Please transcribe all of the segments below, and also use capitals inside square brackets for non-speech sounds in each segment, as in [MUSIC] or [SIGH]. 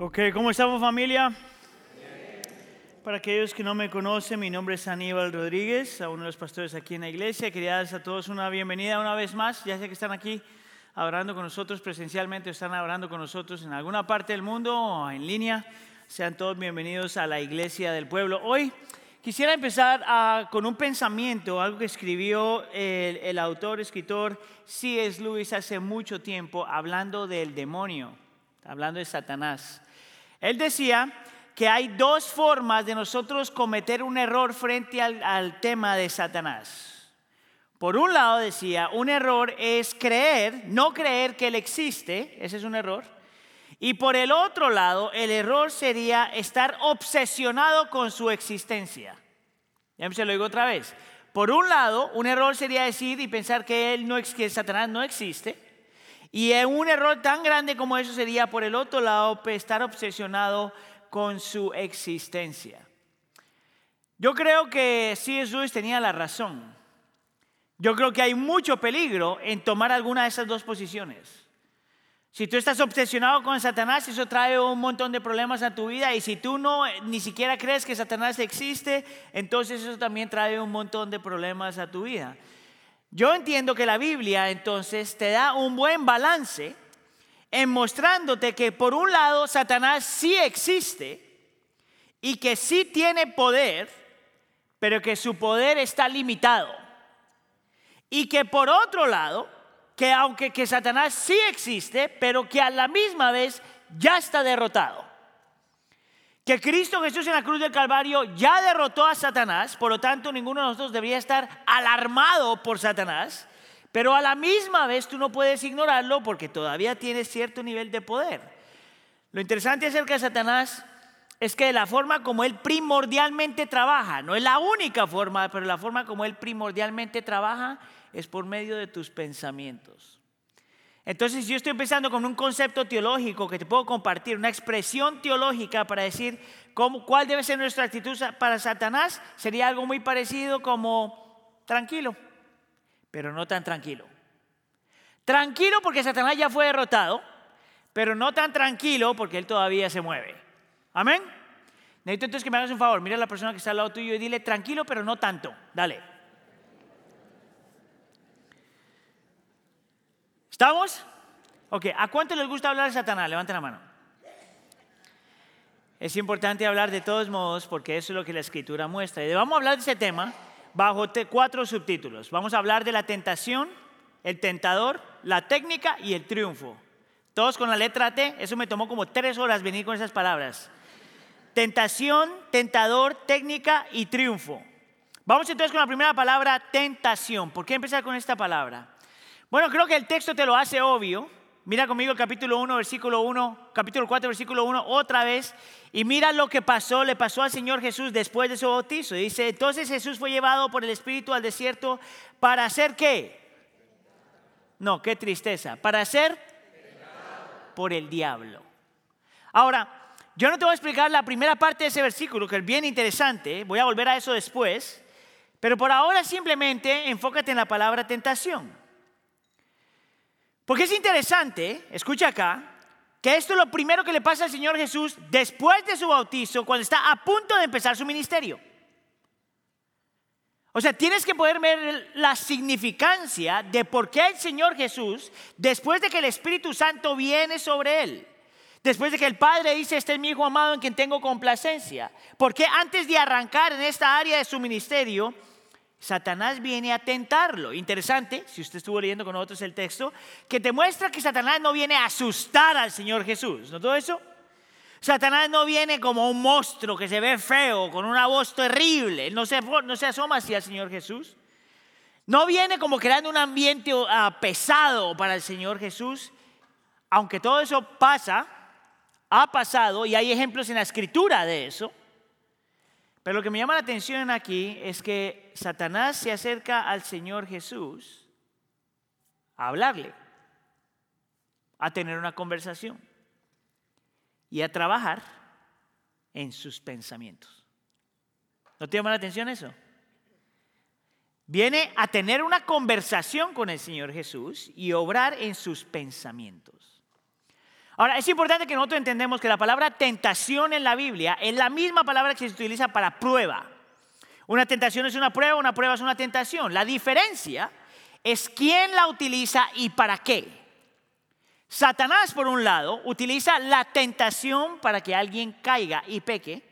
Ok, ¿cómo estamos familia? Para aquellos que no me conocen, mi nombre es Aníbal Rodríguez, a uno de los pastores aquí en la iglesia. Quería darles a todos una bienvenida una vez más. Ya sé que están aquí hablando con nosotros presencialmente, están hablando con nosotros en alguna parte del mundo o en línea. Sean todos bienvenidos a la iglesia del pueblo. Hoy quisiera empezar ah, con un pensamiento, algo que escribió el, el autor, escritor C.S. Lewis hace mucho tiempo, hablando del demonio, hablando de Satanás. Él decía que hay dos formas de nosotros cometer un error frente al, tema de Satanás. Por un lado decía, un error es creer, no creer que Él existe, ese es un error. Y por el otro lado, el error sería estar obsesionado con su existencia. Ya se lo digo otra vez. Por un lado, un error sería decir y pensar que, él no, que Satanás no existe. Y un error tan grande como eso sería, por el otro lado, estar obsesionado con su existencia. Yo creo que C.S. Lewis tenía la razón. Yo creo que hay mucho peligro en tomar alguna de esas dos posiciones. Si tú estás obsesionado con Satanás, eso trae un montón de problemas a tu vida. Y si tú no eh, ni siquiera crees que Satanás existe, entonces eso también trae un montón de problemas a tu vida. Yo entiendo que la Biblia entonces te da un buen balance en mostrándote que por un lado Satanás sí existe y que sí tiene poder, pero que su poder está limitado. Y que por otro lado, que aunque que Satanás sí existe, pero que a la misma vez ya está derrotado. Que Cristo Jesús en la cruz del Calvario ya derrotó a Satanás, por lo tanto ninguno de nosotros debería estar alarmado por Satanás, pero a la misma vez tú no puedes ignorarlo porque todavía tiene cierto nivel de poder. Lo interesante acerca de Satanás es que la forma como él primordialmente trabaja, no es la única forma, pero la forma como él primordialmente trabaja es por medio de tus pensamientos. Entonces yo estoy pensando con un concepto teológico que te puedo compartir, una expresión teológica para decir cómo, cuál debe ser nuestra actitud para Satanás, sería algo muy parecido como tranquilo, pero no tan tranquilo. Tranquilo porque Satanás ya fue derrotado, pero no tan tranquilo porque él todavía se mueve. Amén. Necesito entonces que me hagas un favor, mira a la persona que está al lado tuyo y dile tranquilo, pero no tanto. Dale. ¿Estamos? Ok, ¿a cuánto les gusta hablar de Satanás? Levanten la mano. Es importante hablar de todos modos porque eso es lo que la escritura muestra. Y vamos a hablar de ese tema bajo cuatro subtítulos. Vamos a hablar de la tentación, el tentador, la técnica y el triunfo. Todos con la letra T, eso me tomó como tres horas venir con esas palabras. Tentación, tentador, técnica y triunfo. Vamos entonces con la primera palabra, tentación. ¿Por qué empezar con esta palabra? Bueno, creo que el texto te lo hace obvio. Mira conmigo el capítulo 1, versículo 1, capítulo 4, versículo 1, otra vez. Y mira lo que pasó, le pasó al Señor Jesús después de su bautizo. Dice, entonces Jesús fue llevado por el Espíritu al desierto para hacer qué? No, qué tristeza. Para hacer por el diablo. Ahora, yo no te voy a explicar la primera parte de ese versículo, que es bien interesante. Voy a volver a eso después. Pero por ahora simplemente enfócate en la palabra tentación. Porque es interesante, escucha acá, que esto es lo primero que le pasa al Señor Jesús después de su bautizo, cuando está a punto de empezar su ministerio. O sea, tienes que poder ver la significancia de por qué el Señor Jesús, después de que el Espíritu Santo viene sobre él, después de que el Padre dice, este es mi Hijo amado en quien tengo complacencia, por qué antes de arrancar en esta área de su ministerio, Satanás viene a tentarlo. Interesante, si usted estuvo leyendo con nosotros el texto, que te muestra que Satanás no viene a asustar al Señor Jesús. ¿No todo eso? Satanás no viene como un monstruo que se ve feo, con una voz terrible. No se, no se asoma hacia el Señor Jesús. No viene como creando un ambiente ah, pesado para el Señor Jesús. Aunque todo eso pasa, ha pasado y hay ejemplos en la escritura de eso. Pero lo que me llama la atención aquí es que Satanás se acerca al Señor Jesús a hablarle, a tener una conversación y a trabajar en sus pensamientos. ¿No te llama la atención eso? Viene a tener una conversación con el Señor Jesús y obrar en sus pensamientos. Ahora, es importante que nosotros entendamos que la palabra tentación en la Biblia es la misma palabra que se utiliza para prueba. Una tentación es una prueba, una prueba es una tentación. La diferencia es quién la utiliza y para qué. Satanás, por un lado, utiliza la tentación para que alguien caiga y peque.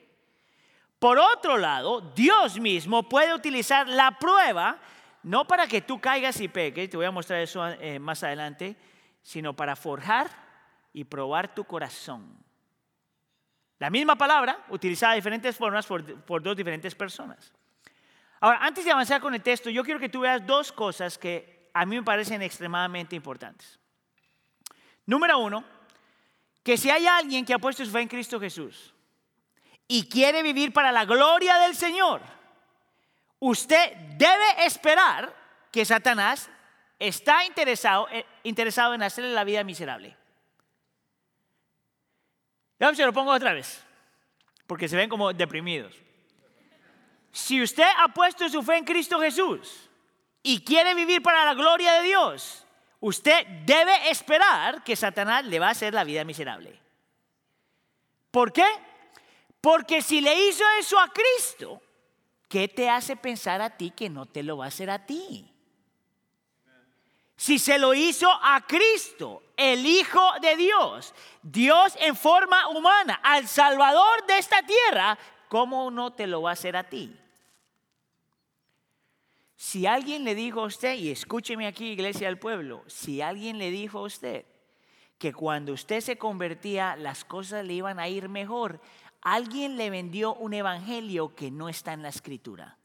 Por otro lado, Dios mismo puede utilizar la prueba no para que tú caigas y peques, te voy a mostrar eso eh, más adelante, sino para forjar y probar tu corazón. La misma palabra utilizada de diferentes formas por, dos diferentes personas. Ahora, antes de avanzar con el texto, yo quiero que tú veas dos cosas que a mí me parecen extremadamente importantes. Número uno, que si hay alguien que ha puesto su fe en Cristo Jesús y quiere vivir para la gloria del Señor, usted debe esperar que Satanás está interesado, eh, interesado en hacerle la vida miserable. Ya se lo pongo otra vez, porque se ven como deprimidos. Si usted ha puesto su fe en Cristo Jesús y quiere vivir para la gloria de Dios, usted debe esperar que Satanás le va a hacer la vida miserable. ¿Por qué? Porque si le hizo eso a Cristo, ¿qué te hace pensar a ti que no te lo va a hacer a ti? Si se lo hizo a Cristo, el Hijo de Dios, Dios en forma humana, al Salvador de esta tierra, ¿cómo no te lo va a hacer a ti? Si alguien le dijo a usted, y escúcheme aquí, iglesia del pueblo, si alguien le dijo a usted que cuando usted se convertía las cosas le iban a ir mejor, alguien le vendió un evangelio que no está en la escritura.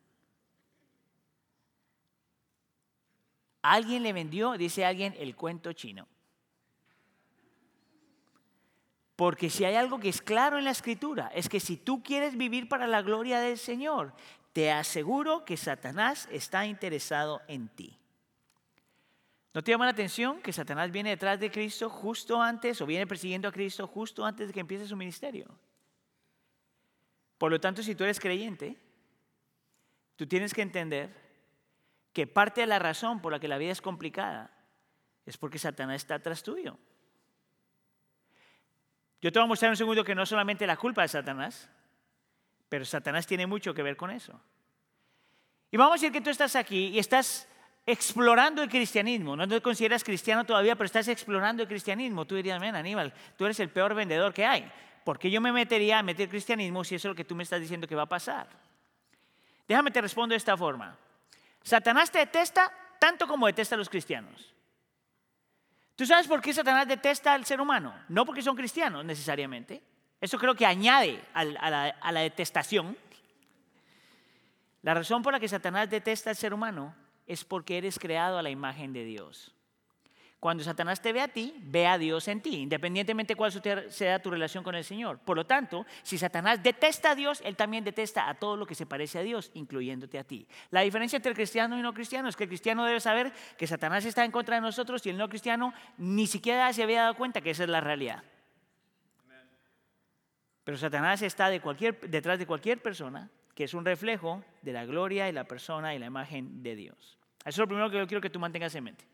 Alguien le vendió, dice alguien, el cuento chino. Porque si hay algo que es claro en la escritura, es que si tú quieres vivir para la gloria del Señor, te aseguro que Satanás está interesado en ti. ¿No te llama la atención que Satanás viene detrás de Cristo justo antes o viene persiguiendo a Cristo justo antes de que empiece su ministerio? Por lo tanto, si tú eres creyente, tú tienes que entender que parte de la razón por la que la vida es complicada es porque Satanás está atrás tuyo. Yo te voy a mostrar un segundo que no solamente la culpa de Satanás, pero Satanás tiene mucho que ver con eso. Y vamos a decir que tú estás aquí y estás explorando el cristianismo. No te consideras cristiano todavía, pero estás explorando el cristianismo. Tú dirías, ven, Aníbal, tú eres el peor vendedor que hay. ¿Por qué yo me metería a meter cristianismo si eso es lo que tú me estás diciendo que va a pasar? Déjame te respondo de esta forma. Satanás te detesta tanto como detesta a los cristianos. ¿Tú sabes por qué Satanás detesta al ser humano? No porque son cristianos necesariamente. Eso creo que añade a la, a la detestación. La razón por la que Satanás detesta al ser humano es porque eres creado a la imagen de Dios. Cuando Satanás te ve a ti, ve a Dios en ti, independientemente cuál sea tu relación con el Señor. Por lo tanto, si Satanás detesta a Dios, él también detesta a todo lo que se parece a Dios, incluyéndote a ti. La diferencia entre cristiano y no cristiano es que el cristiano debe saber que Satanás está en contra de nosotros y el no cristiano ni siquiera se había dado cuenta que esa es la realidad. Pero Satanás está detrás de cualquier persona que es un reflejo de la gloria y la persona y la imagen de Dios. Eso es lo primero que yo quiero que tú mantengas en mente.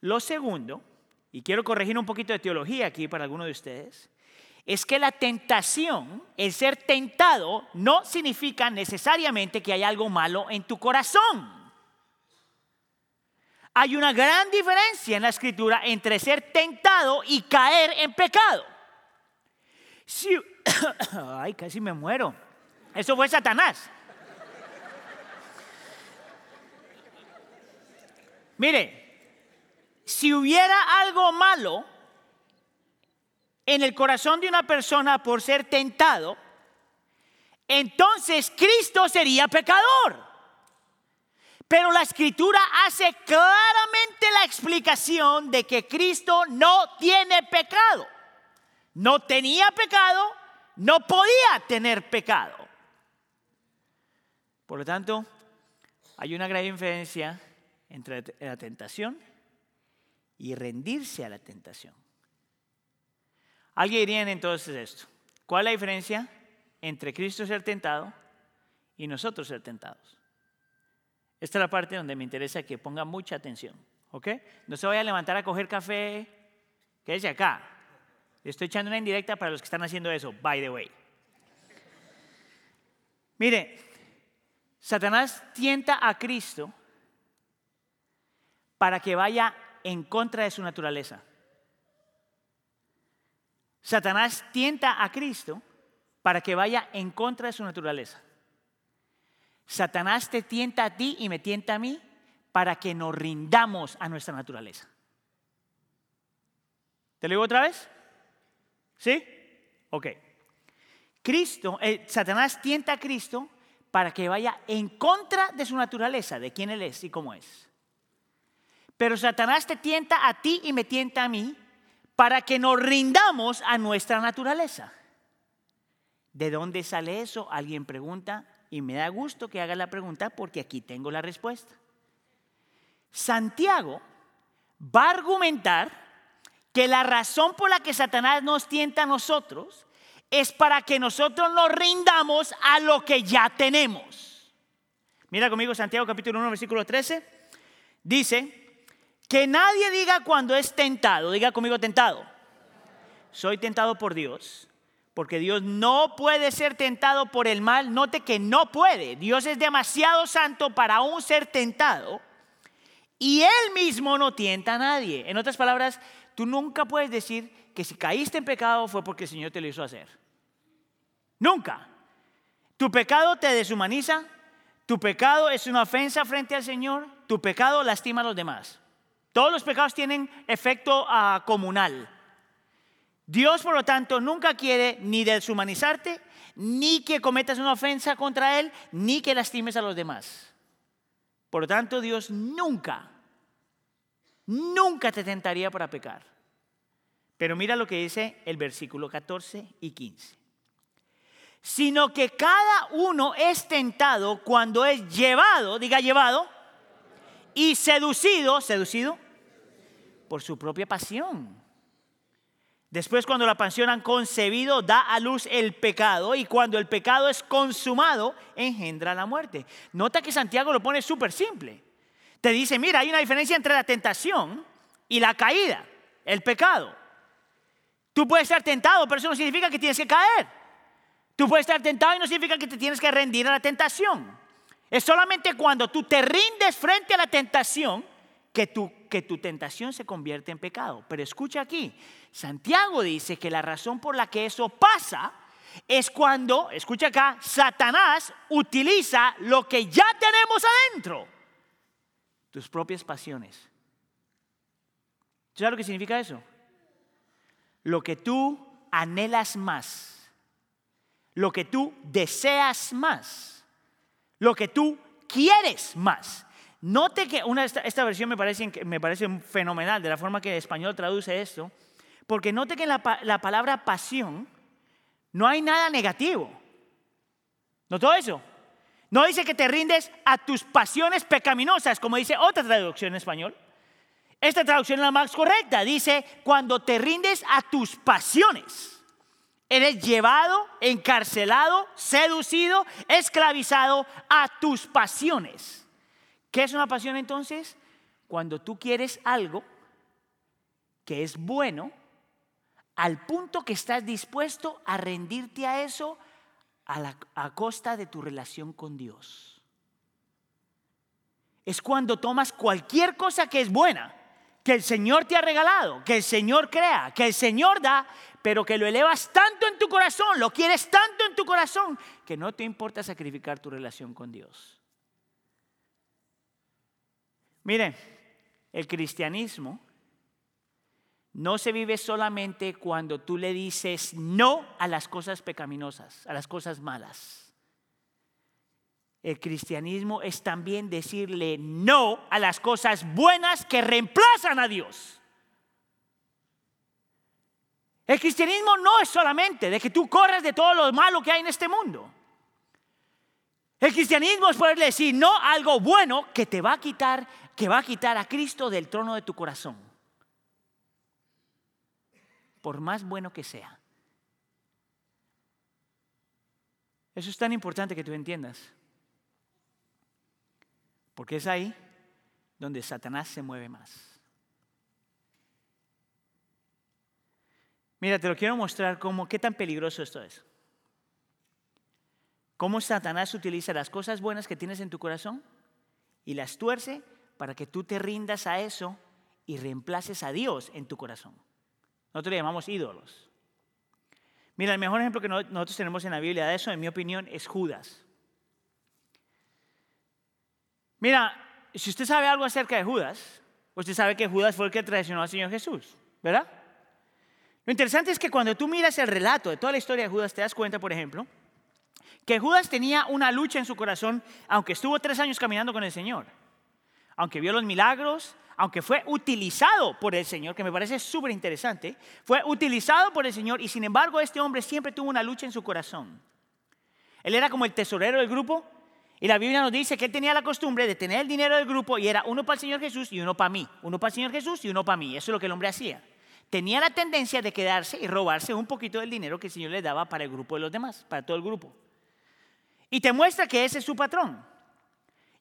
Lo segundo, y quiero corregir un poquito de teología aquí para algunos de ustedes, es que la tentación, el ser tentado, no significa necesariamente que hay algo malo en tu corazón. Hay una gran diferencia en la escritura entre ser tentado y caer en pecado. [COUGHS] ay, casi me muero. Eso fue Satanás. Mire, si hubiera algo malo en el corazón de una persona por ser tentado, entonces Cristo sería pecador. Pero la escritura hace claramente la explicación de que Cristo no tiene pecado. No tenía pecado, no podía tener pecado. Por lo tanto, hay una gran diferencia entre la tentación y rendirse a la tentación. Alguien diría entonces esto. ¿Cuál es la diferencia entre Cristo ser tentado y nosotros ser tentados? Esta es la parte donde me interesa que ponga mucha atención. ¿Ok? No se vaya a levantar a coger café, quédese acá. Estoy echando una indirecta para los que están haciendo eso, by the way. Mire, Satanás tienta a Cristo para que vaya en contra de su naturaleza. Satanás tienta a Cristo para que vaya en contra de su naturaleza. Satanás te tienta a ti y me tienta a mí para que nos rindamos a nuestra naturaleza. ¿Te lo digo otra vez? ¿Sí? Ok. Cristo, eh, Satanás tienta a Cristo para que vaya en contra de su naturaleza, de quién Él es y cómo es. Pero Satanás te tienta a ti y me tienta a mí para que nos rindamos a nuestra naturaleza. ¿De dónde sale eso? Alguien pregunta y me da gusto que haga la pregunta porque aquí tengo la respuesta. Santiago va a argumentar que la razón por la que Satanás nos tienta a nosotros es para que nosotros nos rindamos a lo que ya tenemos. Mira conmigo Santiago capítulo 1 versículo 13. Dice, que nadie diga cuando es tentado, diga conmigo tentado. Soy tentado por Dios, porque Dios no puede ser tentado por el mal. Note que no puede. Dios es demasiado santo para aún ser tentado. Y Él mismo no tienta a nadie. En otras palabras, tú nunca puedes decir que si caíste en pecado fue porque el Señor te lo hizo hacer. Nunca. Tu pecado te deshumaniza, tu pecado es una ofensa frente al Señor, tu pecado lastima a los demás. Todos los pecados tienen efecto uh, comunal. Dios, por lo tanto, nunca quiere ni deshumanizarte, ni que cometas una ofensa contra Él, ni que lastimes a los demás. Por lo tanto, Dios nunca, nunca te tentaría para pecar. Pero mira lo que dice el versículo 14 y 15 sino que cada uno es tentado cuando es llevado, diga llevado, y seducido, seducido, por su propia pasión. Después cuando la pasión han concebido, da a luz el pecado y cuando el pecado es consumado, engendra la muerte. Nota que Santiago lo pone súper simple. Te dice, mira, hay una diferencia entre la tentación y la caída, el pecado. Tú puedes estar tentado, pero eso no significa que tienes que caer. Tú puedes estar tentado y no significa que te tienes que rendir a la tentación. Es solamente cuando tú te rindes frente a la tentación que tu, que tu tentación se convierte en pecado. Pero escucha aquí, Santiago dice que la razón por la que eso pasa es cuando, escucha acá, Satanás utiliza lo que ya tenemos adentro, tus propias pasiones. ¿Sabes lo que significa eso? Lo que tú anhelas más lo que tú deseas más, lo que tú quieres más. Note que esta, versión me parece, me parece fenomenal de la forma que el español traduce esto, porque note que en la, la palabra pasión no hay nada negativo. ¿Notó eso? No dice que te rindes a tus pasiones pecaminosas, como dice otra traducción en español. Esta traducción es la más correcta. Dice, cuando te rindes a tus pasiones. Eres llevado, encarcelado, seducido, esclavizado a tus pasiones. ¿Qué es una pasión entonces? Cuando tú quieres algo que es bueno, al punto que estás dispuesto a rendirte a eso a, a costa de tu relación con Dios. Es cuando tomas cualquier cosa que es buena, que el Señor te ha regalado, que el Señor crea, que el Señor da, pero que lo elevas tanto en tu corazón, lo quieres tanto en tu corazón, que no te importa sacrificar tu relación con Dios. Miren, el cristianismo no se vive solamente cuando tú le dices no a las cosas pecaminosas, a las cosas malas. El cristianismo es también decirle no a las cosas buenas que reemplazan a Dios. El cristianismo no es solamente de que tú corras de todo lo malo que hay en este mundo. El cristianismo es poderle decir no algo bueno que te va a quitar, que va a quitar a Cristo del trono de tu corazón. Por más bueno que sea. Eso es tan importante que tú entiendas. Porque es ahí donde Satanás se mueve más. Mira, te lo quiero mostrar cómo, qué tan peligroso esto es. Cómo Satanás utiliza las cosas buenas que tienes en tu corazón y las tuerce para que tú te rindas a eso y reemplaces a Dios en tu corazón. Nosotros le llamamos ídolos. Mira, el mejor ejemplo que nosotros tenemos en la Biblia de eso, en mi opinión, es Judas. Mira, si usted sabe algo acerca de Judas, usted sabe que Judas fue el que traicionó al Señor Jesús, ¿verdad? Lo interesante es que cuando tú miras el relato de toda la historia de Judas, te das cuenta, por ejemplo, que Judas tenía una lucha en su corazón, aunque estuvo tres años caminando con el Señor, aunque vio los milagros, aunque fue utilizado por el Señor, que me parece súper interesante, fue utilizado por el Señor y sin embargo este hombre siempre tuvo una lucha en su corazón. Él era como el tesorero del grupo y la Biblia nos dice que él tenía la costumbre de tener el dinero del grupo y era uno para el Señor Jesús y uno para mí, uno para el Señor Jesús y uno para mí. Eso es lo que el hombre hacía. Tenía la tendencia de quedarse y robarse un poquito del dinero que el Señor le daba para el grupo de los demás, para todo el grupo. Y te muestra que ese es su patrón.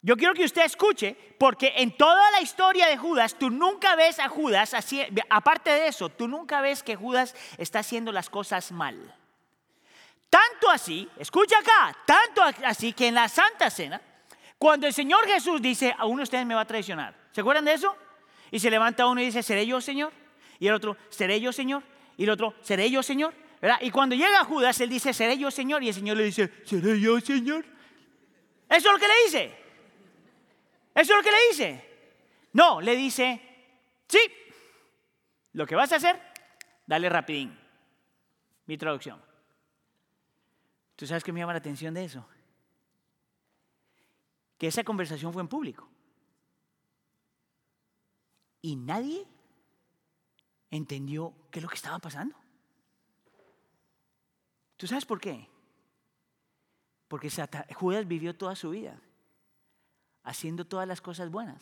Yo quiero que usted escuche, porque en toda la historia de Judas, tú nunca ves a Judas, así, aparte de eso, tú nunca ves que Judas está haciendo las cosas mal. Tanto así, escucha acá, tanto así que en la Santa Cena, cuando el Señor Jesús dice, a uno de ustedes me va a traicionar, ¿se acuerdan de eso? Y se levanta uno y dice, ¿seré yo, Señor? Y el otro, ¿seré yo, Señor? Y el otro, ¿seré yo, Señor? Y cuando llega Judas, él dice, ¿seré yo, Señor? Y el Señor le dice, ¿seré yo, Señor? Eso es lo que le dice. Eso es lo que le dice. No, le dice, sí, lo que vas a hacer, dale rapidín. Mi traducción. ¿Tú sabes qué me llama la atención de eso? Que esa conversación fue en público. Y nadie entendió qué es lo que estaba pasando. ¿Tú sabes por qué? Porque Judas vivió toda su vida haciendo todas las cosas buenas.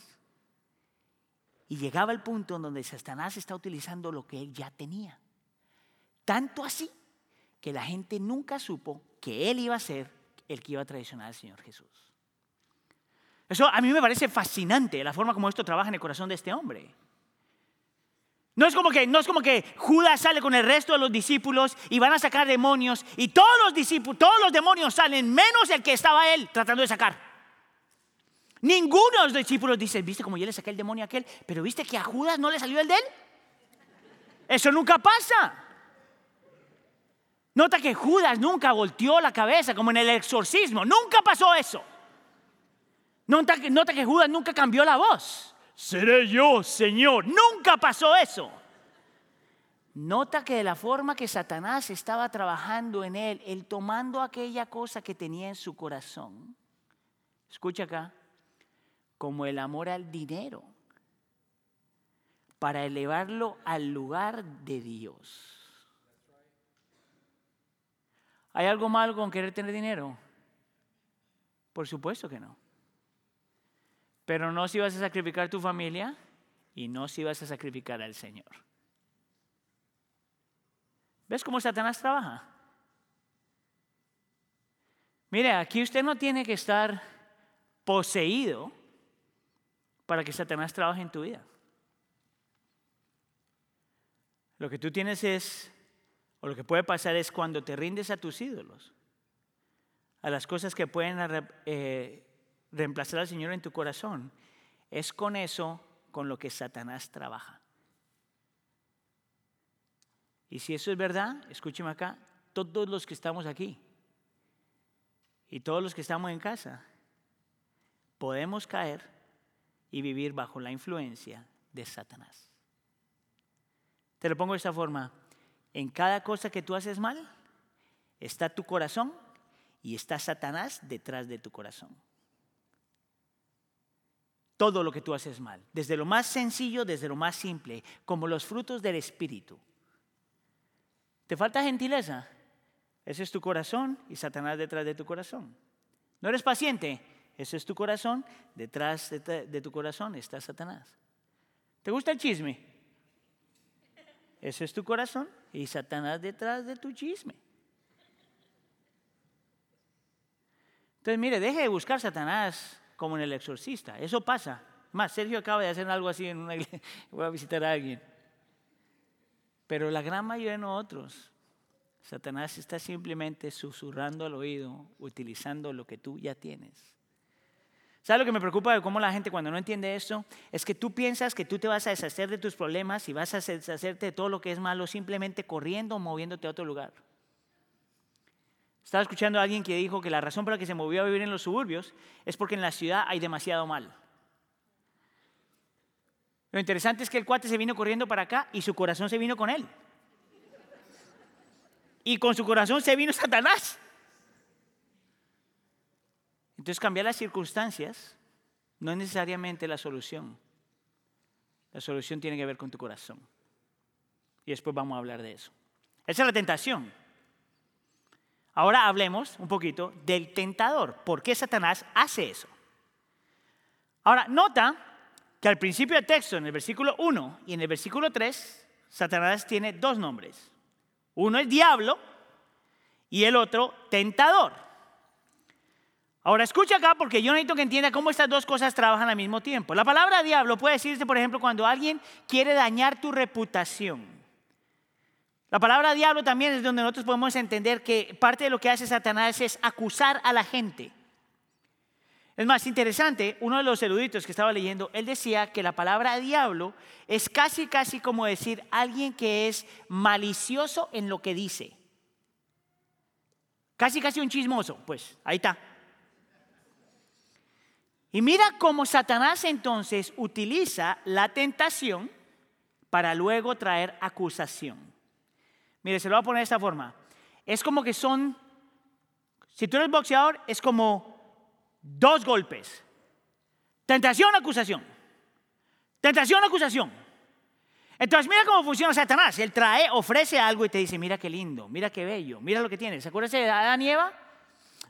Y llegaba el punto en donde Satanás está utilizando lo que él ya tenía. Tanto así que la gente nunca supo que él iba a ser el que iba a traicionar al Señor Jesús. Eso a mí me parece fascinante, la forma como esto trabaja en el corazón de este hombre. No es como que, no es como que Judas sale con el resto de los discípulos y van a sacar demonios y todos los discípulos, todos los demonios salen menos el que estaba él tratando de sacar. Ninguno de los discípulos dice, viste como yo le saqué el demonio a aquel, pero viste que a Judas no le salió el de él. Eso nunca pasa. Nota que Judas nunca volteó la cabeza como en el exorcismo, nunca pasó eso. Nota nota que Judas nunca cambió la voz seré yo, Señor. Nunca pasó eso. Nota que de la forma que Satanás estaba trabajando en él, él tomando aquella cosa que tenía en su corazón, escucha acá, como el amor al dinero, para elevarlo al lugar de Dios. ¿Hay algo malo con querer tener dinero? Por supuesto que no. Pero no si vas a sacrificar tu familia y no si vas a sacrificar al Señor. ¿Ves cómo Satanás trabaja? Mire, aquí usted no tiene que estar poseído para que Satanás trabaje en tu vida. Lo que tú tienes es, o lo que puede pasar es cuando te rindes a tus ídolos, a las cosas que pueden eh, reemplazar al Señor en tu corazón, es con eso con lo que Satanás trabaja. Y si eso es verdad, escúcheme acá, todos los que estamos aquí y todos los que estamos en casa, podemos caer y vivir bajo la influencia de Satanás. Te lo pongo de esta forma, en cada cosa que tú haces mal, está tu corazón y está Satanás detrás de tu corazón todo lo que tú haces mal, desde lo más sencillo, desde lo más simple, como los frutos del Espíritu. ¿Te falta gentileza? Ese es tu corazón y Satanás detrás de tu corazón. ¿No eres paciente? Ese es tu corazón, detrás de, tu corazón está Satanás. ¿Te gusta el chisme? Ese es tu corazón y Satanás detrás de tu chisme. Entonces, mire, deje de buscar Satanás como en el exorcista. Eso pasa. Más, Sergio acaba de hacer algo así en una iglesia. [LAUGHS] Voy a visitar a alguien. Pero la gran mayoría de nosotros, Satanás está simplemente susurrando al oído, utilizando lo que tú ya tienes. ¿Sabes lo que me preocupa de cómo la gente cuando no entiende esto? Es que tú piensas que tú te vas a deshacer de tus problemas y vas a deshacerte de todo lo que es malo simplemente corriendo o moviéndote a otro lugar. Estaba escuchando a alguien que dijo que la razón por la que se movió a vivir en los suburbios es porque en la ciudad hay demasiado mal. Lo interesante es que el cuate se vino corriendo para acá y su corazón se vino con él. Y con su corazón se vino Satanás. Entonces cambiar las circunstancias no es necesariamente la solución. La solución tiene que ver con tu corazón. Y después vamos a hablar de eso. Esa es la tentación. Ahora hablemos un poquito del tentador. ¿Por qué Satanás hace eso? Ahora, nota que al principio del texto, en el versículo 1 y en el versículo 3, Satanás tiene dos nombres. Uno es diablo y el otro tentador. Ahora escucha acá porque yo necesito que entienda cómo estas dos cosas trabajan al mismo tiempo. La palabra diablo puede decirse, por ejemplo, cuando alguien quiere dañar tu reputación. La palabra diablo también es donde nosotros podemos entender que parte de lo que hace Satanás es acusar a la gente. Es más interesante, uno de los eruditos que estaba leyendo, él decía que la palabra diablo es casi, casi como decir alguien que es malicioso en lo que dice. Casi, casi un chismoso, pues ahí está. Y mira cómo Satanás entonces utiliza la tentación para luego traer acusación. Mire, se lo voy a poner de esta forma. Es como que son, si tú eres boxeador, es como dos golpes. Tentación, acusación. Tentación, acusación. Entonces mira cómo funciona Satanás. Él trae, ofrece algo y te dice, mira qué lindo, mira qué bello, mira lo que tienes. ¿Se acuerdan de Adán y Eva?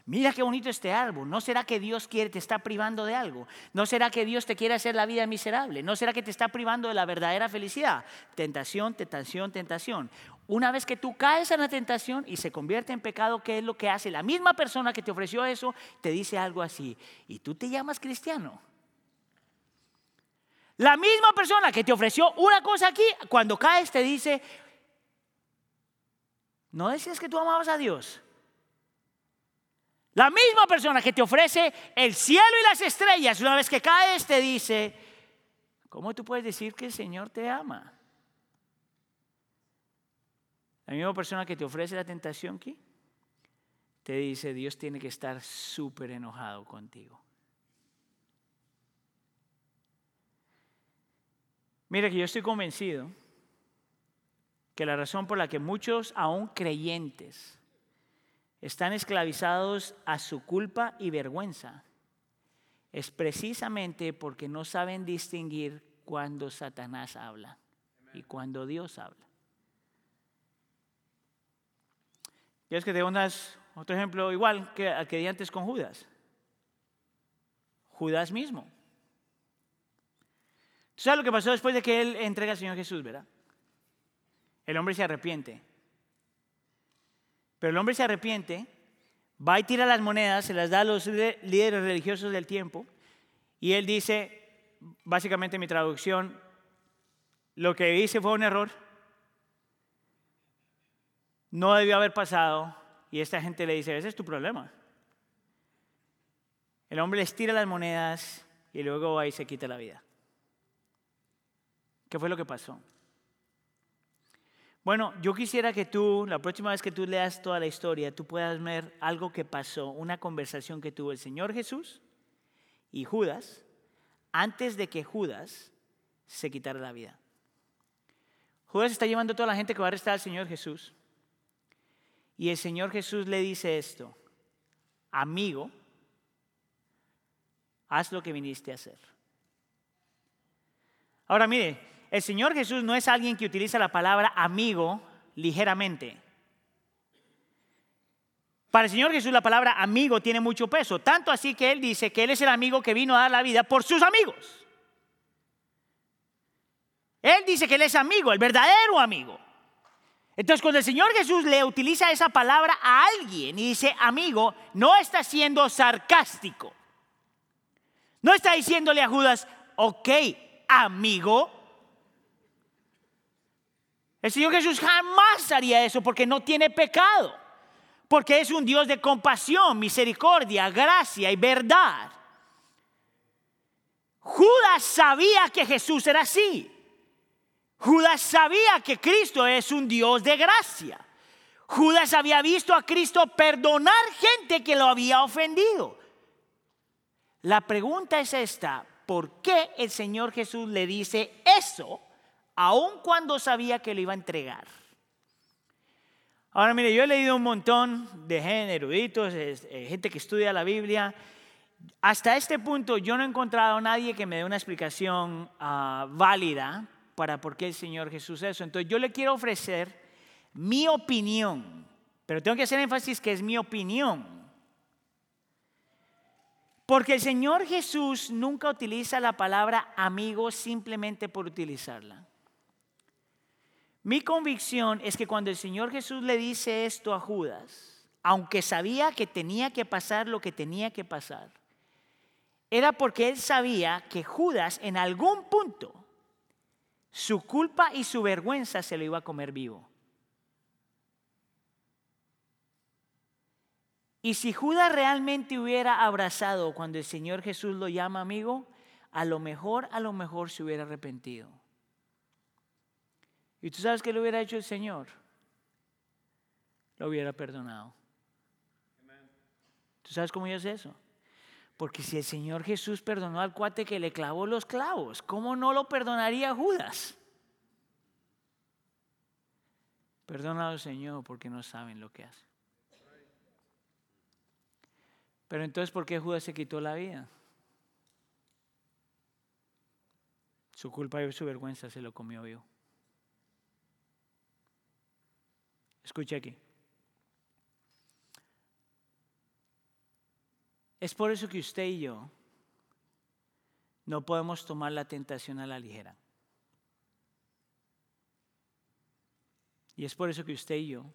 Mira qué bonito este árbol. ¿No será que Dios quiere, te está privando de algo? ¿No será que Dios te quiere hacer la vida miserable? ¿No será que te está privando de la verdadera felicidad? Tentación, tentación, tentación. Una vez que tú caes en la tentación y se convierte en pecado, ¿qué es lo que hace? La misma persona que te ofreció eso te dice algo así. ¿Y tú te llamas cristiano? La misma persona que te ofreció una cosa aquí, cuando caes te dice, ¿no decías que tú amabas a Dios? La misma persona que te ofrece el cielo y las estrellas, una vez que caes, te dice, ¿cómo tú puedes decir que el Señor te ama? La misma persona que te ofrece la tentación aquí, te dice, Dios tiene que estar súper enojado contigo. Mira que yo estoy convencido que la razón por la que muchos, aún creyentes, están esclavizados a su culpa y vergüenza, es precisamente porque no saben distinguir cuando Satanás habla y cuando Dios habla. ¿Quieres que te unas otro ejemplo igual que al que di antes con Judas? Judas mismo. ¿Tú sabes lo que pasó después de que él entrega al Señor Jesús, verdad? El hombre se arrepiente. Pero el hombre se arrepiente, va y tira las monedas, se las da a los líderes religiosos del tiempo, y él dice, básicamente mi traducción, lo que hice fue un error, no debió haber pasado, y esta gente le dice, ese es tu problema. El hombre les tira las monedas y luego va y se quita la vida. ¿Qué fue lo que pasó? Bueno, yo quisiera que tú, la próxima vez que tú leas toda la historia, tú puedas ver algo que pasó, una conversación que tuvo el Señor Jesús y Judas antes de que Judas se quitara la vida. Judas está llevando a toda la gente que va a arrestar al Señor Jesús. Y el Señor Jesús le dice esto, amigo, haz lo que viniste a hacer. Ahora mire, el Señor Jesús no es alguien que utiliza la palabra amigo ligeramente. Para el Señor Jesús la palabra amigo tiene mucho peso, tanto así que Él dice que Él es el amigo que vino a dar la vida por sus amigos. Él dice que Él es amigo, el verdadero amigo. Entonces cuando el Señor Jesús le utiliza esa palabra a alguien y dice amigo, no está siendo sarcástico. No está diciéndole a Judas, ok, amigo, El Señor Jesús jamás haría eso porque no tiene pecado, porque es un Dios de compasión, misericordia, gracia y verdad. Judas sabía que Jesús era así. Judas sabía que Cristo es un Dios de gracia. Judas había visto a Cristo perdonar gente que lo había ofendido. La pregunta es esta, ¿por qué el Señor Jesús le dice eso aun cuando sabía que lo iba a entregar? Ahora mire, yo he leído un montón de gente eruditos, gente que estudia la Biblia. Hasta este punto yo no he encontrado a nadie que me dé una explicación ah, válida para por qué el Señor Jesús eso. Entonces yo le quiero ofrecer mi opinión, pero tengo que hacer énfasis que es mi opinión. Porque el Señor Jesús nunca utiliza la palabra amigo simplemente por utilizarla. Mi convicción es que cuando el Señor Jesús le dice esto a Judas, aunque sabía que tenía que pasar lo que tenía que pasar, era porque él sabía que Judas en algún punto su culpa y su vergüenza se lo iba a comer vivo. Y si Judas realmente hubiera abrazado cuando el Señor Jesús lo llama amigo, a lo mejor, a lo mejor se hubiera arrepentido. ¿Y tú sabes qué le hubiera hecho el Señor? Lo hubiera perdonado. ¿Tú sabes cómo yo sé eso? Porque si el Señor Jesús perdonó al cuate que le clavó los clavos, ¿cómo no lo perdonaría Judas? Perdónalo, Señor, porque no saben lo que hacen. Pero entonces, ¿por qué Judas se quitó la vida? Su culpa y su vergüenza se lo comió vivo. Escuche aquí. Es por eso que usted y yo no podemos tomar la tentación a la ligera. Y es por eso que usted y yo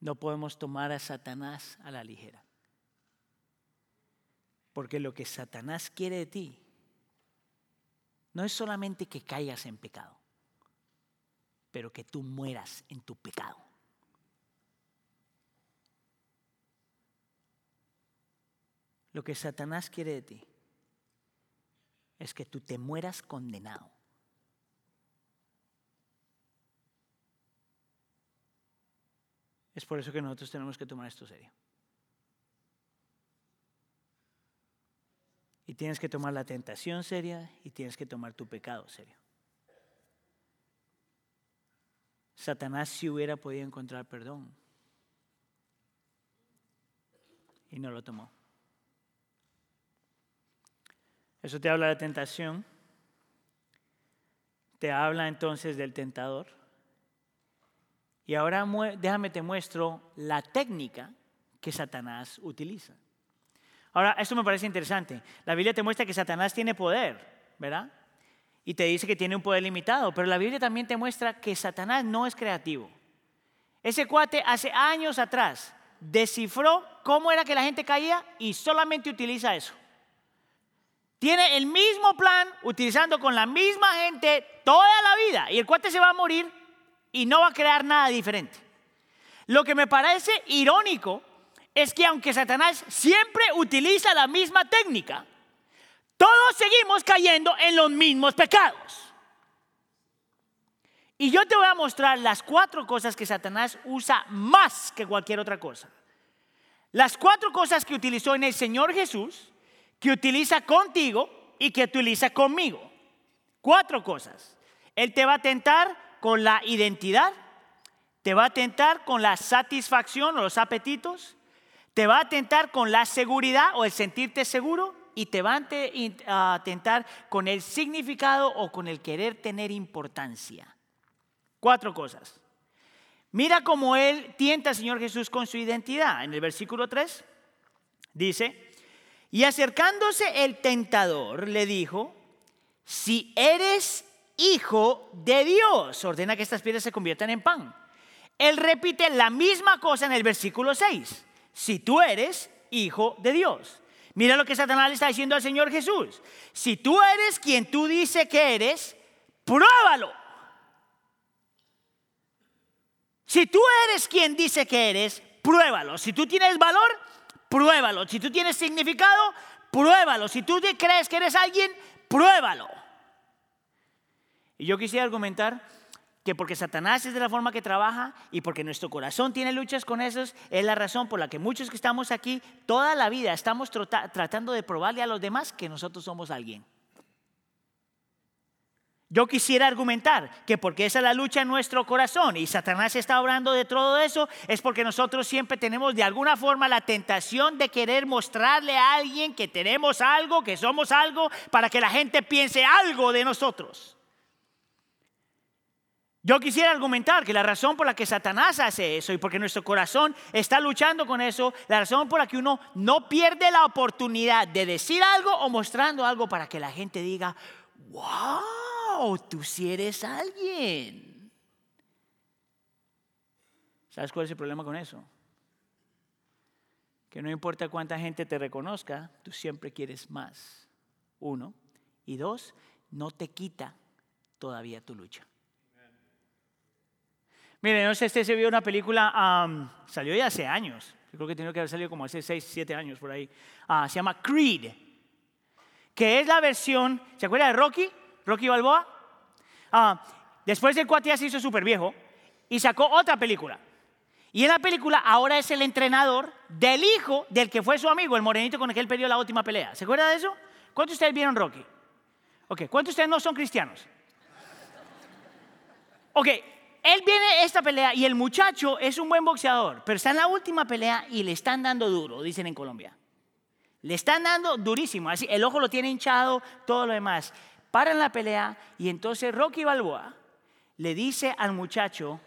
no podemos tomar a Satanás a la ligera. Porque lo que Satanás quiere de ti no es solamente que caigas en pecado, pero que tú mueras en tu pecado. Lo que Satanás quiere de ti es que tú te mueras condenado. Es por eso que nosotros tenemos que tomar esto serio. Y tienes que tomar la tentación seria y tienes que tomar tu pecado serio. Satanás si hubiera podido encontrar perdón y no lo tomó. Eso te habla de tentación. Te habla entonces del tentador. Y ahora déjame te muestro la técnica que Satanás utiliza. Ahora, esto me parece interesante. La Biblia te muestra que Satanás tiene poder, ¿verdad? Y te dice que tiene un poder limitado, pero la Biblia también te muestra que Satanás no es creativo. Ese cuate hace años atrás descifró cómo era que la gente caía y solamente utiliza eso. Tiene el mismo plan utilizando con la misma gente toda la vida y el cuate se va a morir y no va a crear nada diferente. Lo que me parece irónico es que aunque Satanás siempre utiliza la misma técnica, todos seguimos cayendo en los mismos pecados. Y yo te voy a mostrar las cuatro cosas que Satanás usa más que cualquier otra cosa. Las cuatro cosas que utilizó en el Señor Jesús, que utiliza contigo y que utiliza conmigo. Cuatro cosas. Él te va a tentar con la identidad, te va a tentar con la satisfacción o los apetitos, te va a tentar con la seguridad o el sentirte seguro y te va a tentar con el significado o con el querer tener importancia. Cuatro cosas. Mira cómo él tienta al Señor Jesús con su identidad. En el versículo 3 dice, y acercándose el tentador le dijo, si eres hijo de Dios, ordena que estas piedras se conviertan en pan. Él repite la misma cosa en el versículo 6 si tú eres hijo de Dios. Mira lo que Satanás le está diciendo al Señor Jesús. Si tú eres quien tú dices que eres, pruébalo. Si tú eres quien dice que eres, pruébalo. Si tú tienes valor, pruébalo. Si tú tienes significado, pruébalo. Si tú crees que eres alguien, pruébalo. Y yo quisiera argumentar que porque Satanás es de la forma que trabaja y porque nuestro corazón tiene luchas con esos, es la razón por la que muchos que estamos aquí toda la vida estamos tratando de probarle a los demás que nosotros somos alguien. Yo quisiera argumentar que porque esa es la lucha en nuestro corazón y Satanás está hablando de todo eso, es porque nosotros siempre tenemos de alguna forma la tentación de querer mostrarle a alguien que tenemos algo, que somos algo, para que la gente piense algo de nosotros. Yo quisiera argumentar que la razón por la que Satanás hace eso y porque nuestro corazón está luchando con eso, la razón por la que uno no pierde la oportunidad de decir algo o mostrando algo para que la gente diga, wow tú si eres alguien. ¿Sabes cuál es el problema con eso? Que no importa cuánta gente te reconozca, tú siempre quieres más. Uno. Y dos, no te quita todavía tu lucha. Mire, no sé, este se vio una película, salió ya hace años. Yo creo que tiene que haber salido como hace 6, 7 años por ahí. Ah, se llama Creed, que es la versión, ¿se acuerda de Rocky? Rocky Balboa. Ah, después el cuate ya se hizo súper viejo y sacó otra película. Y en la película ahora es el entrenador del hijo del que fue su amigo, el morenito con el que él perdió la última pelea. ¿Se acuerda de eso? ¿Cuántos de ustedes vieron Rocky? Ok, ¿cuántos de ustedes no son cristianos? Ok, él viene esta pelea y el muchacho es un buen boxeador, pero está en la última pelea y le están dando duro, dicen en Colombia. Le están dando durísimo, así el ojo lo tiene hinchado, todo lo demás paran la pelea y entonces Rocky Balboa le dice al muchacho,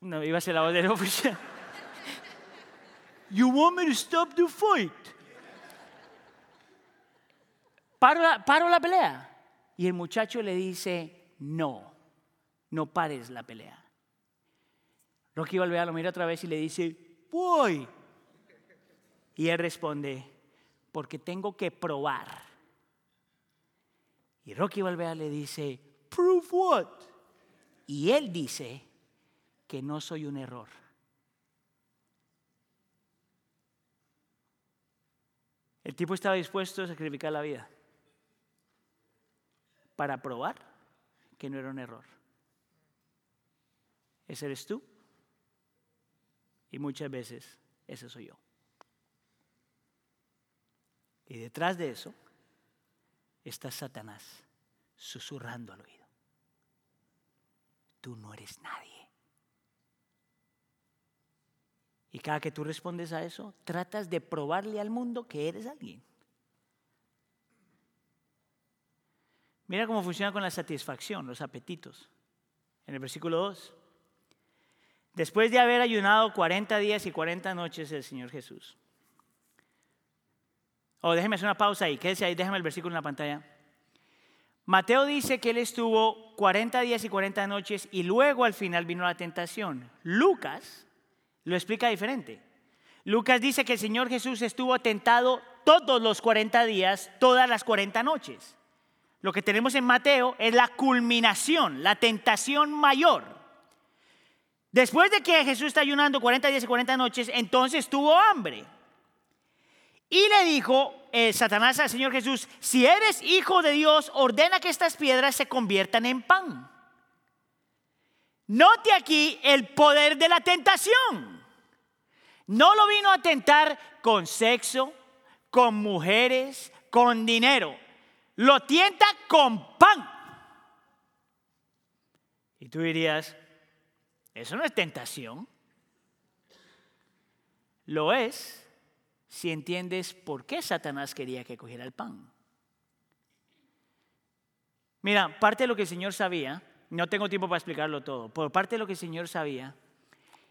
no iba a ser la voz del oficial, You want me to stop the fight? Paro la, pelea. Y el muchacho le dice, no, no pares la pelea. Rocky Balboa lo mira otra vez y le dice, voy. Y él responde, porque tengo que probar y Rocky Balboa le dice, ¿prove what? Y él dice que no soy un error. El tipo estaba dispuesto a sacrificar la vida para probar que no era un error. Ese eres tú y muchas veces ese soy yo. Y detrás de eso está Satanás susurrando al oído. Tú no eres nadie. Y cada que tú respondes a eso, tratas de probarle al mundo que eres alguien. Mira cómo funciona con la satisfacción, los apetitos. En el versículo 2. Después de haber ayunado 40 días y 40 noches el Señor Jesús o déjeme hacer una pausa ahí, quédese ahí, déjame el versículo en la pantalla. Mateo dice que él estuvo 40 días y 40 noches y luego al final vino la tentación. Lucas lo explica diferente. Lucas dice que el Señor Jesús estuvo tentado todos los 40 días, todas las 40 noches. Lo que tenemos en Mateo es la culminación, la tentación mayor. Después de que Jesús está ayunando 40 días y 40 noches, entonces tuvo hambre. Y le dijo eh, Satanás al Señor Jesús, si eres hijo de Dios, ordena que estas piedras se conviertan en pan. Note aquí el poder de la tentación. No lo vino a tentar con sexo, con mujeres, con dinero. Lo tienta con pan. Y tú dirías, eso no es tentación. Lo es si entiendes por qué Satanás quería que cogiera el pan. Mira, parte de lo que el Señor sabía, no tengo tiempo para explicarlo todo, por parte de lo que el Señor sabía,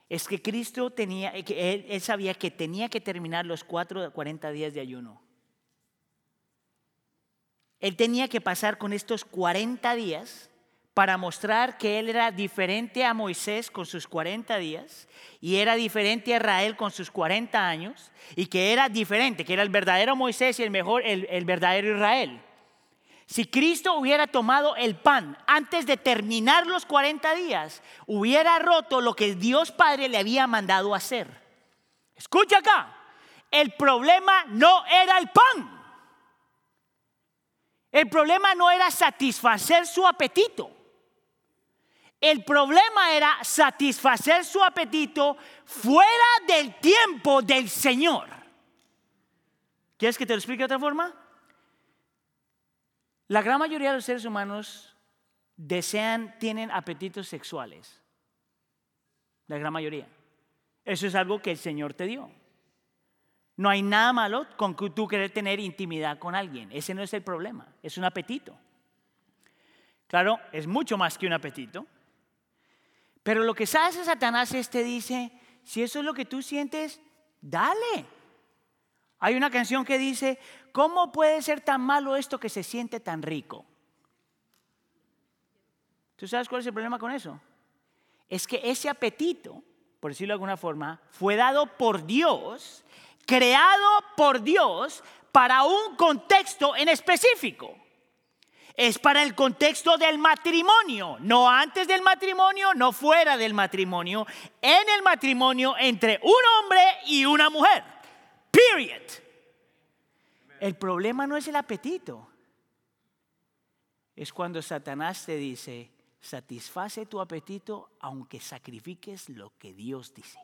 es que Cristo tenía, él, sabía que tenía que terminar los 40 días de ayuno. Él tenía que pasar con estos 40 días para mostrar que él era diferente a Moisés con sus 40 días y era diferente a Israel con sus 40 años y que era diferente, que era el verdadero Moisés y el mejor, el, verdadero Israel. Si Cristo hubiera tomado el pan antes de terminar los 40 días, hubiera roto lo que Dios Padre le había mandado hacer. Escucha acá, el problema no era el pan. El problema no era satisfacer su apetito. El problema era satisfacer su apetito fuera del tiempo del Señor. ¿Quieres que te lo explique de otra forma? La gran mayoría de los seres humanos desean, tienen apetitos sexuales. La gran mayoría. Eso es algo que el Señor te dio. No hay nada malo con que tú querer tener intimidad con alguien. Ese no es el problema. Es un apetito. Claro, es mucho más que un apetito. Pero lo que hace Satanás es te dice, si eso es lo que tú sientes, dale. Hay una canción que dice, ¿cómo puede ser tan malo esto que se siente tan rico? ¿Tú sabes cuál es el problema con eso? Es que ese apetito, por decirlo de alguna forma, fue dado por Dios, creado por Dios para un contexto en específico. Es para el contexto del matrimonio, no antes del matrimonio, no fuera del matrimonio, en el matrimonio entre un hombre y una mujer. Period. El problema no es el apetito. Es cuando Satanás te dice, satisface tu apetito aunque sacrifiques lo que Dios dice.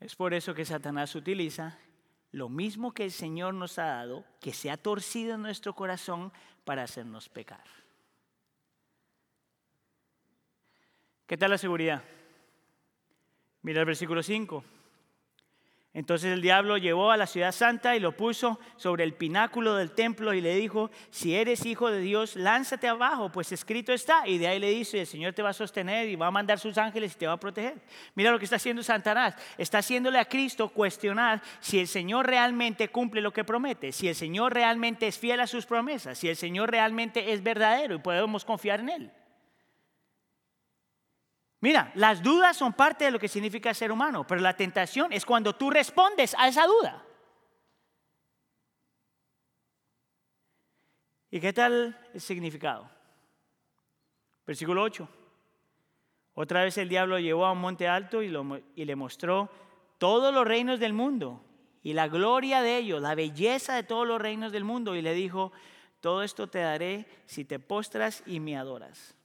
Es por eso que Satanás utiliza lo mismo que el Señor nos ha dado, que se ha torcido en nuestro corazón para hacernos pecar. ¿Qué tal la seguridad? Mira el versículo 5. Entonces el diablo llevó a la ciudad santa y lo puso sobre el pináculo del templo y le dijo, si eres hijo de Dios, lánzate abajo, pues escrito está. Y de ahí le dice, el Señor te va a sostener y va a mandar sus ángeles y te va a proteger. Mira lo que está haciendo Satanás. Está haciéndole a Cristo cuestionar si el Señor realmente cumple lo que promete, si el Señor realmente es fiel a sus promesas, si el Señor realmente es verdadero y podemos confiar en Él. Mira, las dudas son parte de lo que significa ser humano, pero la tentación es cuando tú respondes a esa duda. ¿Y qué tal el significado? Versículo 8. Otra vez el diablo llevó a un monte alto y, y, le mostró todos los reinos del mundo y la gloria de ellos, la belleza de todos los reinos del mundo. Y le dijo, todo esto te daré si te postras y me adoras.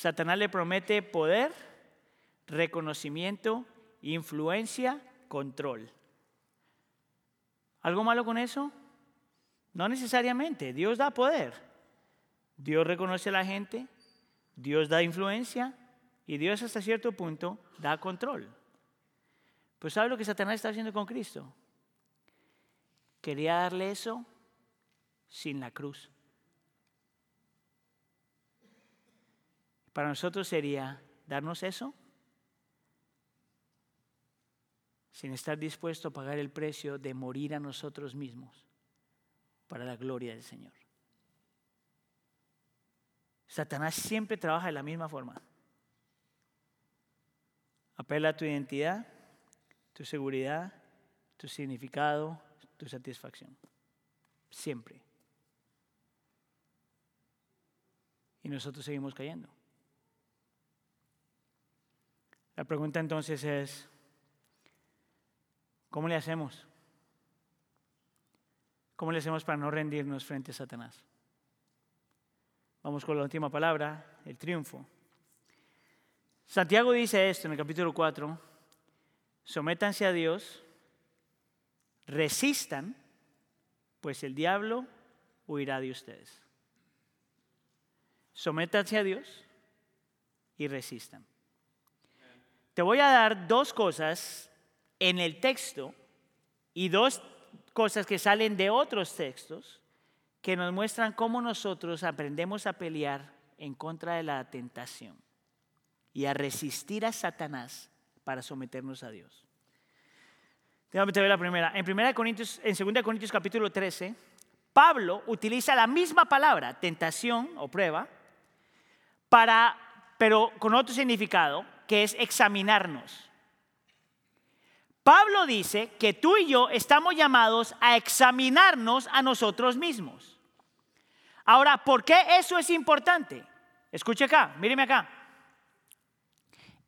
Satanás le promete poder, reconocimiento, influencia, control. ¿Algo malo con eso? No necesariamente. Dios da poder. Dios reconoce a la gente, Dios da influencia y Dios hasta cierto punto da control. Pues ¿sabe lo que Satanás está haciendo con Cristo? Quería darle eso sin la cruz. Para nosotros sería darnos eso sin estar dispuesto a pagar el precio de morir a nosotros mismos para la gloria del Señor. Satanás siempre trabaja de la misma forma. Apela a tu identidad, tu seguridad, tu significado, tu satisfacción. Siempre. Y nosotros seguimos cayendo. La pregunta entonces es, ¿cómo le hacemos? ¿Cómo le hacemos para no rendirnos frente a Satanás? Vamos con la última palabra, el triunfo. Santiago dice esto en el capítulo 4, sométanse a Dios, resistan, pues el diablo huirá de ustedes. Sométanse a Dios y resistan. Te voy a dar dos cosas en el texto y dos cosas que salen de otros textos que nos muestran cómo nosotros aprendemos a pelear en contra de la tentación y a resistir a Satanás para someternos a Dios. Déjame te ver la primera. En, primera Corintios, en 2 Corintios capítulo 13, Pablo utiliza la misma palabra, tentación o prueba, para, pero con otro significado, que es examinarnos. Pablo dice que tú y yo estamos llamados a examinarnos a nosotros mismos. Ahora, ¿por qué eso es importante? Escuche acá, míreme acá.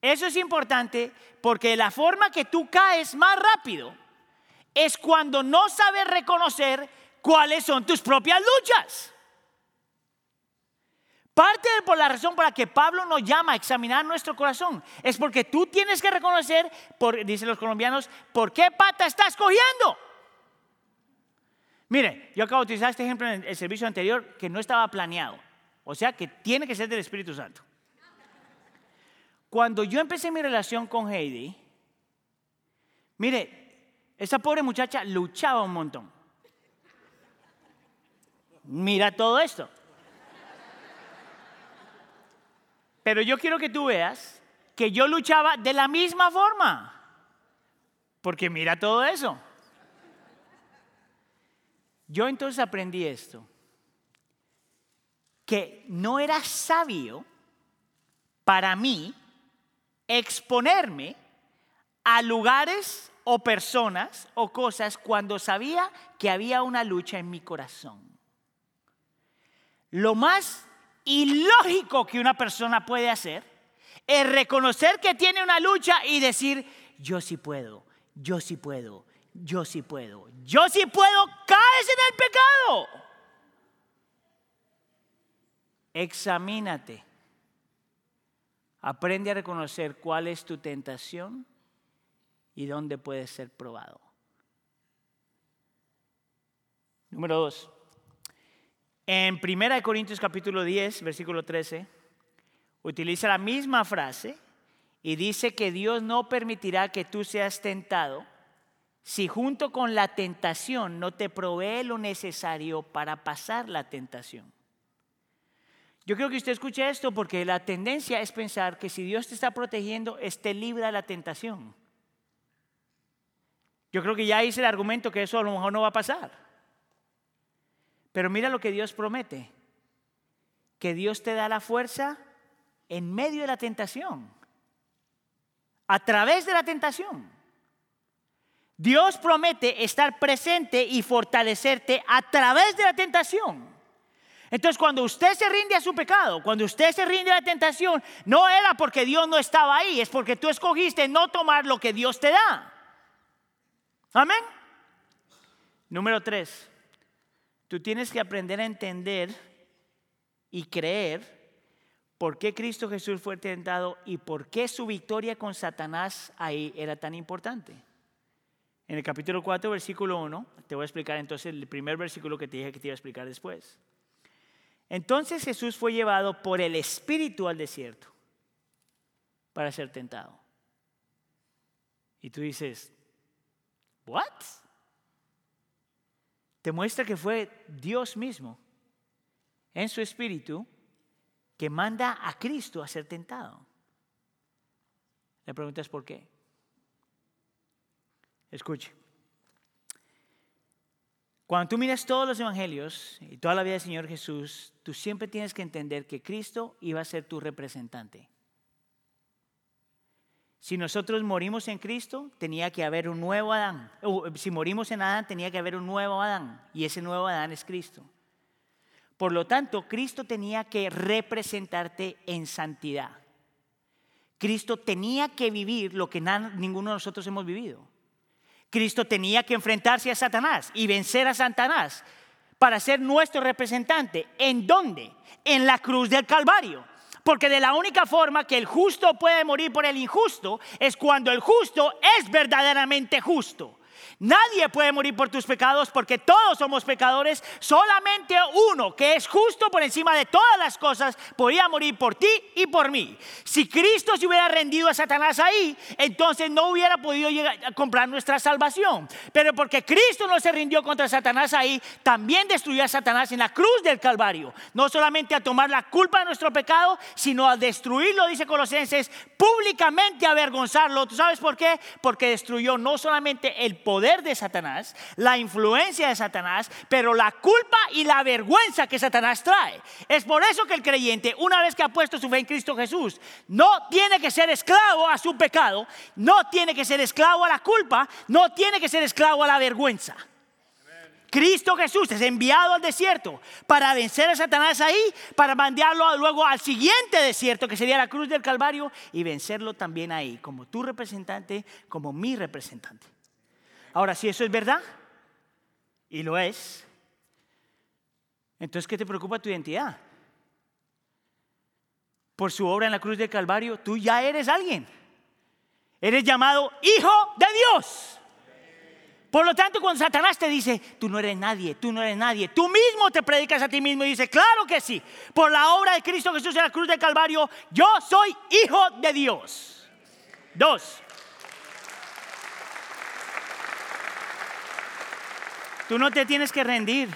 Eso es importante porque la forma que tú caes más rápido es cuando no sabes reconocer cuáles son tus propias luchas. Parte de por la razón por la que Pablo nos llama a examinar nuestro corazón es porque tú tienes que reconocer, por, dicen los colombianos, por qué pata estás cogiendo. Mire, yo acabo de utilizar este ejemplo en el servicio anterior que no estaba planeado, o sea que tiene que ser del Espíritu Santo. Cuando yo empecé mi relación con Heidi, mire, esa pobre muchacha luchaba un montón. Mira todo esto. Pero yo quiero que tú veas que yo luchaba de la misma forma. Porque mira todo eso. Yo entonces aprendí esto. Que no era sabio para mí exponerme a lugares o personas o cosas cuando sabía que había una lucha en mi corazón. Lo más ilógico que una persona puede hacer es reconocer que tiene una lucha y decir, yo sí puedo, yo sí puedo, yo sí puedo, yo sí puedo, caes en el pecado. Examínate. Aprende a reconocer cuál es tu tentación y dónde puede ser probado. Número dos. En 1 Corintios capítulo 10, versículo 13, utiliza la misma frase y dice que Dios no permitirá que tú seas tentado si junto con la tentación no te provee lo necesario para pasar la tentación. Yo creo que usted escuche esto porque la tendencia es pensar que si Dios te está protegiendo, esté libre de la tentación. Yo creo que ya hice el argumento que eso a lo mejor no va a pasar. Pero mira lo que Dios promete, que Dios te da la fuerza en medio de la tentación, a través de la tentación. Dios promete estar presente y fortalecerte a través de la tentación. Entonces cuando usted se rinde a su pecado, cuando usted se rinde a la tentación, no era porque Dios no estaba ahí, es porque tú escogiste no tomar lo que Dios te da. Amén. Número tres, tú tienes que aprender a entender y creer por qué Cristo Jesús fue tentado y por qué su victoria con Satanás ahí era tan importante. En el capítulo 4, versículo 1, te voy a explicar entonces el primer versículo que te dije que te iba a explicar después. Entonces Jesús fue llevado por el Espíritu al desierto para ser tentado. Y tú dices, ¿what? Te muestra que fue Dios mismo en su Espíritu que manda a Cristo a ser tentado. La pregunta es ¿por qué? Escuche. Cuando tú miras todos los evangelios y toda la vida del Señor Jesús, tú siempre tienes que entender que Cristo iba a ser tu representante. Si nosotros morimos en Cristo, tenía que haber un nuevo Adán. si morimos en Adán, tenía que haber un nuevo Adán. Y ese nuevo Adán es Cristo. Por lo tanto, Cristo tenía que representarte en santidad. Cristo tenía que vivir lo que ninguno de nosotros hemos vivido. Cristo tenía que enfrentarse a Satanás y vencer a Satanás para ser nuestro representante. ¿En dónde? En la cruz del Calvario. Porque de la única forma que el justo puede morir por el injusto es cuando el justo es verdaderamente justo. Nadie puede morir por tus pecados porque todos somos pecadores. Solamente uno que es justo por encima de todas las cosas podía morir por ti y por mí. Si Cristo se hubiera rendido a Satanás ahí, entonces no hubiera podido llegar a comprar nuestra salvación. Pero porque Cristo no se rindió contra Satanás ahí, también destruyó a Satanás en la cruz del Calvario. No solamente a tomar la culpa de nuestro pecado, sino a destruirlo, dice Colosenses, públicamente avergonzarlo. ¿Tú sabes por qué? Porque destruyó no solamente el poder de Satanás, la influencia de Satanás, pero la culpa y la vergüenza que Satanás trae. Es por eso que el creyente, una vez que ha puesto su fe en Cristo Jesús, no tiene que ser esclavo a su pecado, no tiene que ser esclavo a la culpa, no tiene que ser esclavo a la vergüenza. Cristo Jesús es enviado al desierto para vencer a Satanás ahí, para mandarlo luego al siguiente desierto, que sería la cruz del Calvario, y vencerlo también ahí, como tu representante, como mi representante. Ahora, si eso es verdad, y lo es, entonces, ¿qué te preocupa tu identidad? Por su obra en la cruz del Calvario, tú ya eres alguien. Eres llamado hijo de Dios. Por lo tanto, cuando Satanás te dice, tú no eres nadie, tú no eres nadie, tú mismo te predicas a ti mismo y dices, claro que sí, por la obra de Cristo Jesús en la cruz del Calvario, yo soy hijo de Dios. Dos. Tú no te tienes que rendir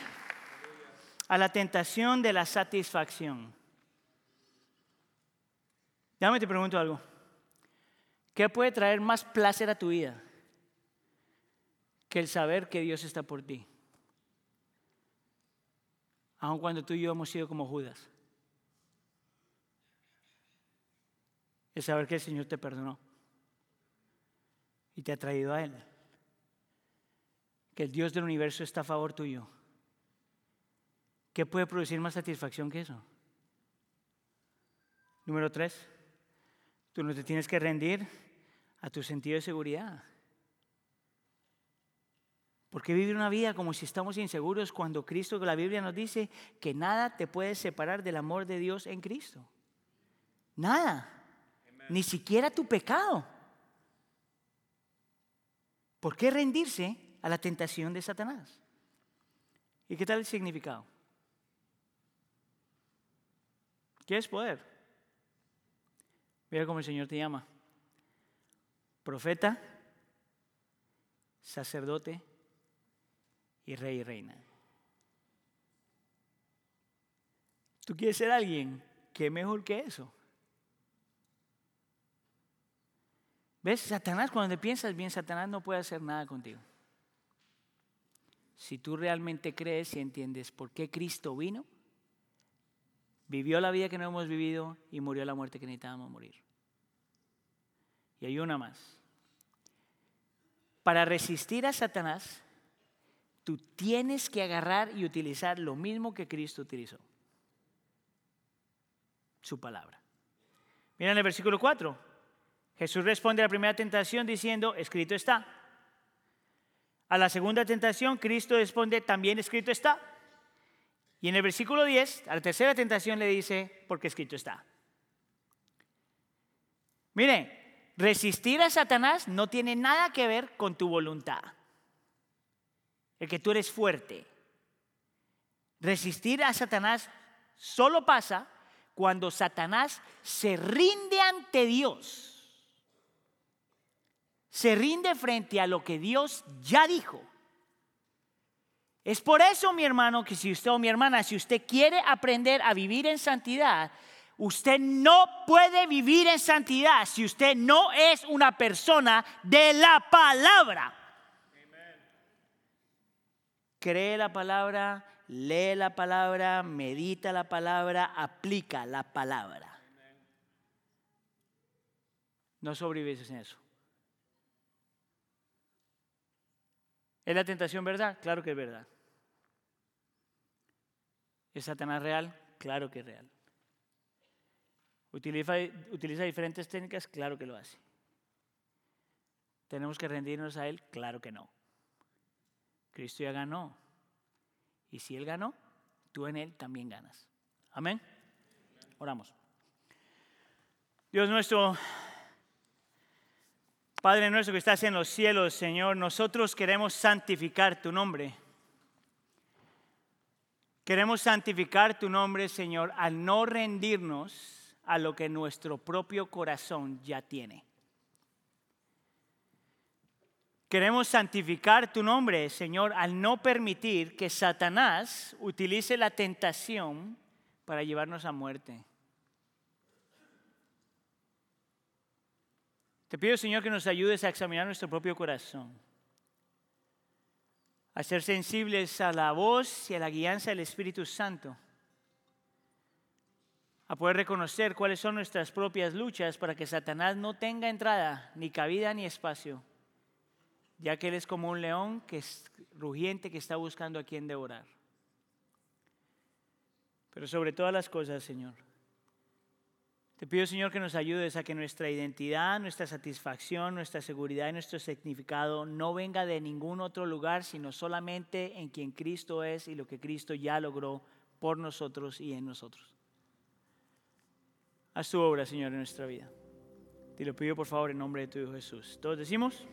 a la tentación de la satisfacción. Déjame te pregunto algo. ¿Qué puede traer más placer a tu vida? que el saber que Dios está por ti. Aun cuando tú y yo hemos sido como Judas. El saber que el Señor te perdonó y te ha traído a Él. Que el Dios del universo está a favor tuyo. ¿Qué puede producir más satisfacción que eso? Número tres, tú no te tienes que rendir a tu sentido de seguridad. ¿Por qué vivir una vida como si estamos inseguros cuando Cristo, la Biblia nos dice que nada te puede separar del amor de Dios en Cristo? Nada. Ni siquiera tu pecado. ¿Por qué rendirse a la tentación de Satanás? ¿Y qué tal el significado? ¿Qué es poder? Mira cómo el Señor te llama. Profeta, sacerdote, y rey y reina. ¿Tú quieres ser alguien? ¿Qué mejor que eso? ¿Ves? Satanás, cuando te piensas bien, Satanás no puede hacer nada contigo. Si tú realmente crees y entiendes por qué Cristo vino, vivió la vida que no hemos vivido y murió la muerte que necesitábamos morir. Y hay una más. Para resistir a Satanás, tú tienes que agarrar y utilizar lo mismo que Cristo utilizó. Su palabra. Miren el versículo 4. Jesús responde a la primera tentación diciendo, escrito está. A la segunda tentación, Cristo responde, también escrito está. Y en el versículo 10, a la tercera tentación le dice, porque escrito está. Miren, resistir a Satanás no tiene nada que ver con tu voluntad el que tú eres fuerte. Resistir a Satanás solo pasa cuando Satanás se rinde ante Dios. Se rinde frente a lo que Dios ya dijo. Es por eso, mi hermano, que si usted o mi hermana, si usted quiere aprender a vivir en santidad, usted no puede vivir en santidad si usted no es una persona de la palabra cree la palabra, lee la palabra, medita la palabra, aplica la palabra. No sobrevives en eso. ¿Es la tentación verdad? Claro que es verdad. ¿Es Satanás real? Claro que es real. ¿Utiliza, ¿Utiliza diferentes técnicas? Claro que lo hace. ¿Tenemos que rendirnos a Él? Claro que no. Cristo ya ganó. Y si Él ganó, tú en Él también ganas. Amén. Oramos. Dios nuestro, Padre nuestro que estás en los cielos, Señor, nosotros queremos santificar tu nombre. Queremos santificar tu nombre, Señor, al no rendirnos a lo que nuestro propio corazón ya tiene. Queremos santificar tu nombre, Señor, al no permitir que Satanás utilice la tentación para llevarnos a muerte. Te pido, Señor, que nos ayudes a examinar nuestro propio corazón. a ser sensibles a la voz y a la guianza del Espíritu Santo, a poder reconocer cuáles son nuestras propias luchas para que Satanás no tenga entrada, ni cabida, ni espacio, ya que Él es como un león que es rugiente que está buscando a quien devorar. Pero sobre todas las cosas, Señor, te pido, Señor, que nos ayudes a que nuestra identidad, nuestra satisfacción, nuestra seguridad y nuestro significado no venga de ningún otro lugar, sino solamente en quien Cristo es y lo que Cristo ya logró por nosotros y en nosotros. Haz tu obra, Señor, en nuestra vida. Te lo pido, por favor, en nombre de tu Hijo Jesús. Todos decimos.